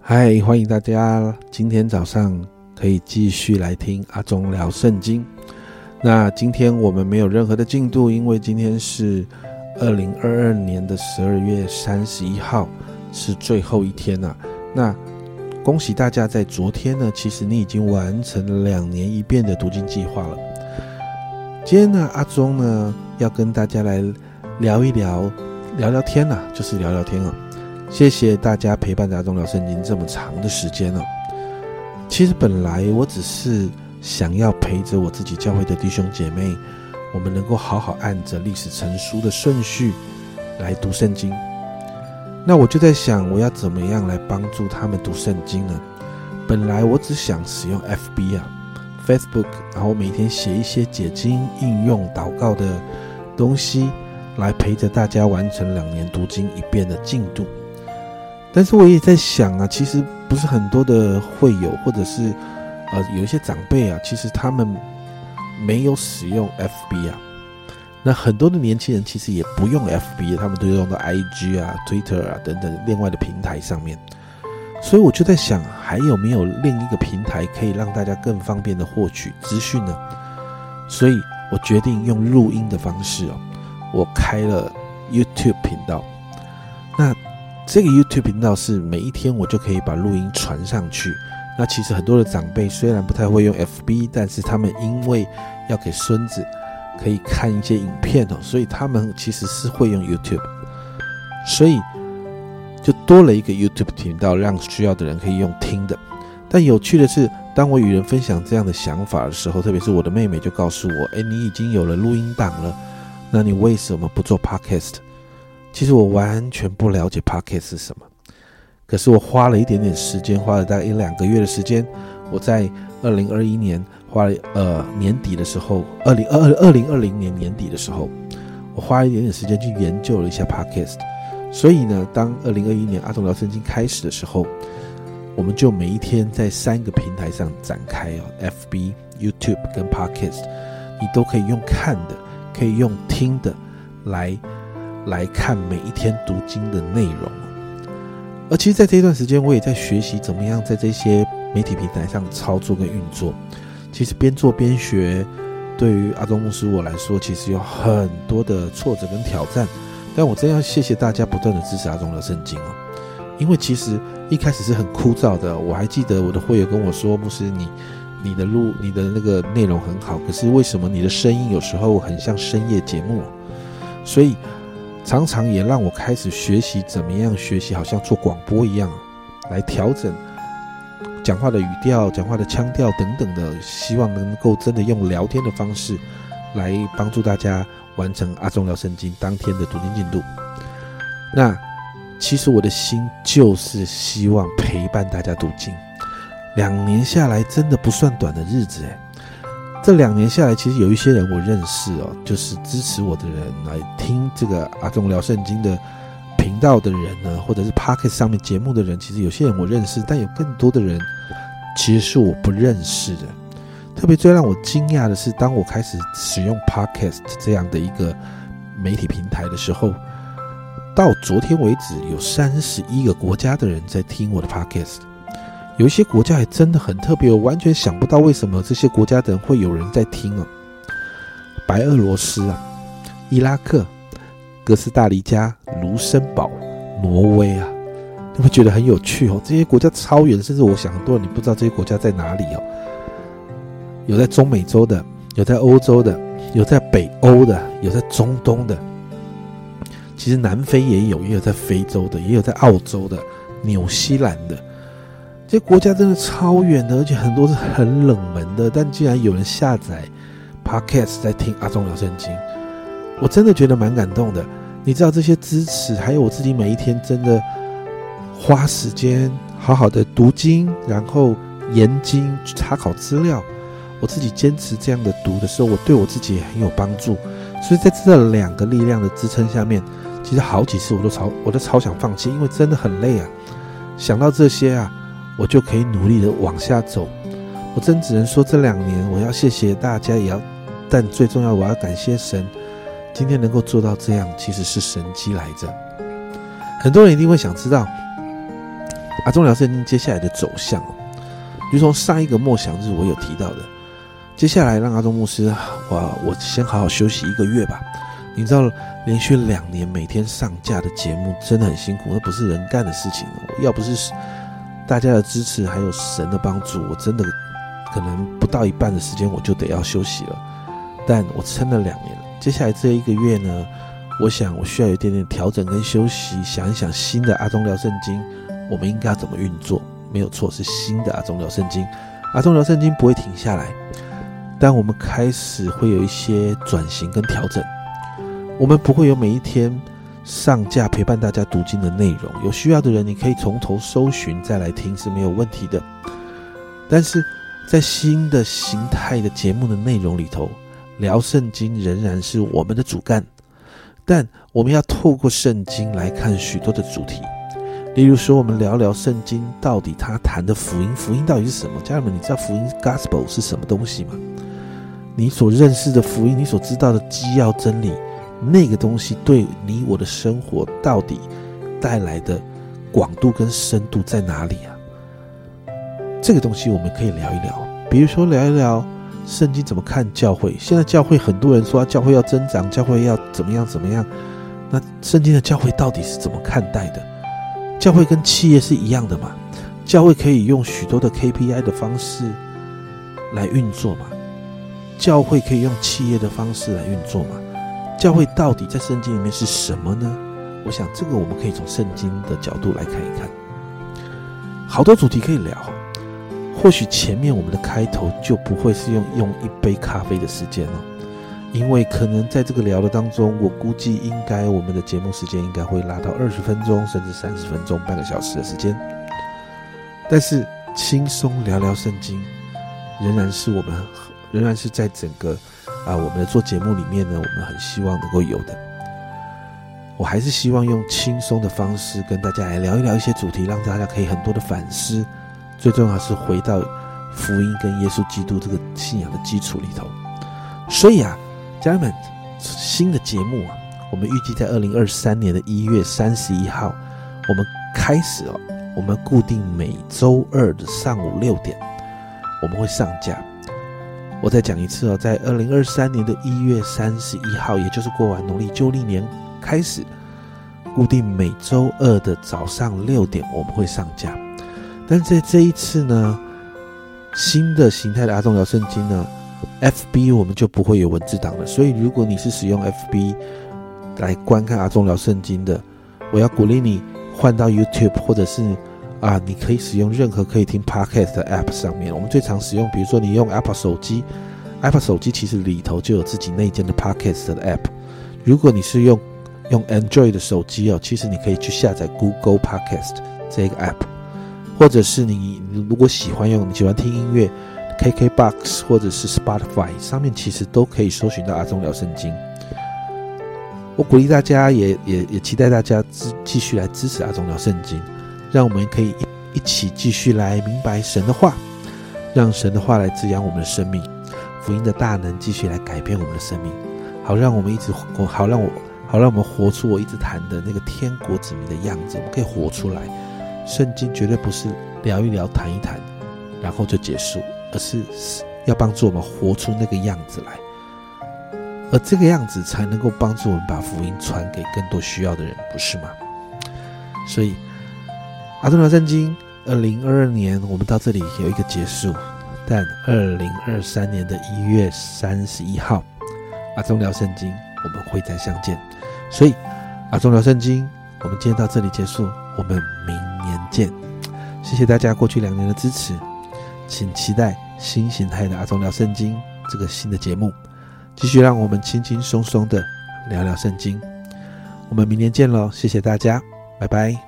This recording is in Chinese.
嗨，欢迎大家今天早上可以继续来听阿忠聊圣经。那今天我们没有任何的进度，因为今天是二零二二年的十二月三十一号，是最后一天了。那恭喜大家，在昨天呢，其实你已经完成了两年一遍的读经计划了。今天呢，阿忠呢要跟大家来聊一聊，聊聊天呐，就是聊聊天啊。谢谢大家陪伴阿忠聊圣经这么长的时间了。其实本来我只是想要陪着我自己教会的弟兄姐妹，我们能够好好按着历史成书的顺序来读圣经。那我就在想，我要怎么样来帮助他们读圣经呢？本来我只想使用 FB 啊，Facebook，然后每天写一些解经、应用、祷告的东西，来陪着大家完成两年读经一遍的进度。但是我也在想啊，其实不是很多的会友，或者是呃有一些长辈啊，其实他们没有使用 FB 啊。那很多的年轻人其实也不用 FB，他们都用到 IG 啊、Twitter 啊等等另外的平台上面。所以我就在想，还有没有另一个平台可以让大家更方便的获取资讯呢？所以我决定用录音的方式哦，我开了 YouTube 频道。那这个 YouTube 频道是每一天我就可以把录音传上去。那其实很多的长辈虽然不太会用 FB，但是他们因为要给孙子。可以看一些影片哦，所以他们其实是会用 YouTube，所以就多了一个 YouTube 频道，让需要的人可以用听的。但有趣的是，当我与人分享这样的想法的时候，特别是我的妹妹就告诉我：“哎，你已经有了录音档了，那你为什么不做 Podcast？” 其实我完全不了解 Podcast 是什么，可是我花了一点点时间，花了大概一两个月的时间，我在二零二一年。花了呃年底的时候，二零二二二零二零年年底的时候，我花一点点时间去研究了一下 Podcast。所以呢，当二零二一年阿忠聊圣经开始的时候，我们就每一天在三个平台上展开哦，FB、YouTube 跟 Podcast，你都可以用看的，可以用听的来来看每一天读经的内容。而其实，在这一段时间，我也在学习怎么样在这些媒体平台上操作跟运作。其实边做边学，对于阿忠牧师我来说，其实有很多的挫折跟挑战。但我真要谢谢大家不断的支持阿忠的圣经哦，因为其实一开始是很枯燥的。我还记得我的会友跟我说：“牧师，你你的录你的那个内容很好，可是为什么你的声音有时候很像深夜节目？”所以常常也让我开始学习怎么样学习，好像做广播一样，来调整。讲话的语调、讲话的腔调等等的，希望能够真的用聊天的方式来帮助大家完成阿忠聊圣经当天的读经进度。那其实我的心就是希望陪伴大家读经。两年下来，真的不算短的日子诶。这两年下来，其实有一些人我认识哦，就是支持我的人来听这个阿忠聊圣经的。频道的人呢，或者是 Pocket 上面节目的人，其实有些人我认识，但有更多的人其实是我不认识的。特别最让我惊讶的是，当我开始使用 Podcast 这样的一个媒体平台的时候，到昨天为止有三十一个国家的人在听我的 Podcast。有一些国家还真的很特别，我完全想不到为什么这些国家的人会有人在听啊！白俄罗斯啊，伊拉克。哥斯达黎加、卢森堡、挪威啊，你会觉得很有趣哦。这些国家超远，甚至我想很多人你不知道这些国家在哪里哦。有在中美洲的，有在欧洲的，有在北欧的，有在中东的。其实南非也有，也有在非洲的，也有在澳洲的、纽西兰的。这些国家真的超远的，而且很多是很冷门的。但竟然有人下载 Podcast 在听阿忠聊圣经，我真的觉得蛮感动的。你知道这些支持，还有我自己每一天真的花时间好好的读经，然后研经查考资料，我自己坚持这样的读的时候，我对我自己也很有帮助。所以在这两个力量的支撑下面，其实好几次我都超我都超想放弃，因为真的很累啊。想到这些啊，我就可以努力的往下走。我真只能说这两年我要谢谢大家，也要，但最重要我要感谢神。今天能够做到这样，其实是神机来着。很多人一定会想知道，阿忠聊圣经接下来的走向，就从上一个默想日我有提到的，接下来让阿忠牧师，我我先好好休息一个月吧。你知道，连续两年每天上架的节目真的很辛苦，那不是人干的事情。要不是大家的支持，还有神的帮助，我真的可能不到一半的时间我就得要休息了。但我撑了两年，接下来这一个月呢，我想我需要有一点点调整跟休息，想一想新的阿忠聊圣经，我们应该要怎么运作？没有错，是新的阿忠聊圣经。阿忠聊圣经不会停下来，但我们开始会有一些转型跟调整。我们不会有每一天上架陪伴大家读经的内容，有需要的人你可以从头搜寻再来听是没有问题的。但是在新的形态的节目的内容里头，聊圣经仍然是我们的主干，但我们要透过圣经来看许多的主题。例如说，我们聊聊圣经到底他谈的福音，福音到底是什么？家人们，你知道福音 （gospel） 是什么东西吗？你所认识的福音，你所知道的基要真理。那个东西对你我的生活到底带来的广度跟深度在哪里啊？这个东西我们可以聊一聊，比如说聊一聊圣经怎么看教会。现在教会很多人说教会要增长，教会要怎么样怎么样。那圣经的教会到底是怎么看待的？教会跟企业是一样的嘛？教会可以用许多的 KPI 的方式来运作嘛？教会可以用企业的方式来运作嘛？教会到底在圣经里面是什么呢？我想这个我们可以从圣经的角度来看一看。好多主题可以聊，或许前面我们的开头就不会是用用一杯咖啡的时间了，因为可能在这个聊的当中，我估计应该我们的节目时间应该会拉到二十分钟，甚至三十分钟、半个小时的时间。但是轻松聊聊圣经，仍然是我们仍然是在整个。啊，我们的做节目里面呢，我们很希望能够有的，我还是希望用轻松的方式跟大家来聊一聊一些主题，让大家可以很多的反思。最重要是回到福音跟耶稣基督这个信仰的基础里头。所以啊，家人们，新的节目啊，我们预计在二零二三年的一月三十一号，我们开始哦，我们固定每周二的上午六点，我们会上架。我再讲一次哦，在二零二三年的一月三十一号，也就是过完农历旧历年开始，固定每周二的早上六点我们会上架。但在这一次呢，新的形态的阿忠聊圣经呢，FB 我们就不会有文字档了。所以如果你是使用 FB 来观看阿忠聊圣经的，我要鼓励你换到 YouTube 或者是。啊，你可以使用任何可以听 podcast 的 app 上面。我们最常使用，比如说你用 Apple 手机，Apple 手机其实里头就有自己内建的 podcast 的 app。如果你是用用 Android 的手机哦，其实你可以去下载 Google Podcast 这个 app，或者是你如果喜欢用，你喜欢听音乐，KKBox 或者是 Spotify 上面其实都可以搜寻到阿忠聊圣经。我鼓励大家，也也也期待大家支继续来支持阿忠聊圣经。让我们可以一一起继续来明白神的话，让神的话来滋养我们的生命，福音的大能继续来改变我们的生命，好让我们一直活，好让我好让我们活出我一直谈的那个天国子民的样子，我们可以活出来。圣经绝对不是聊一聊、谈一谈，然后就结束，而是要帮助我们活出那个样子来，而这个样子才能够帮助我们把福音传给更多需要的人，不是吗？所以。阿忠聊圣经，二零二二年我们到这里有一个结束，但二零二三年的一月三十一号，阿忠聊圣经我们会再相见。所以，阿忠聊圣经，我们今天到这里结束，我们明年见。谢谢大家过去两年的支持，请期待新形态的阿忠聊圣经这个新的节目，继续让我们轻轻松松的聊聊圣经。我们明年见喽，谢谢大家，拜拜。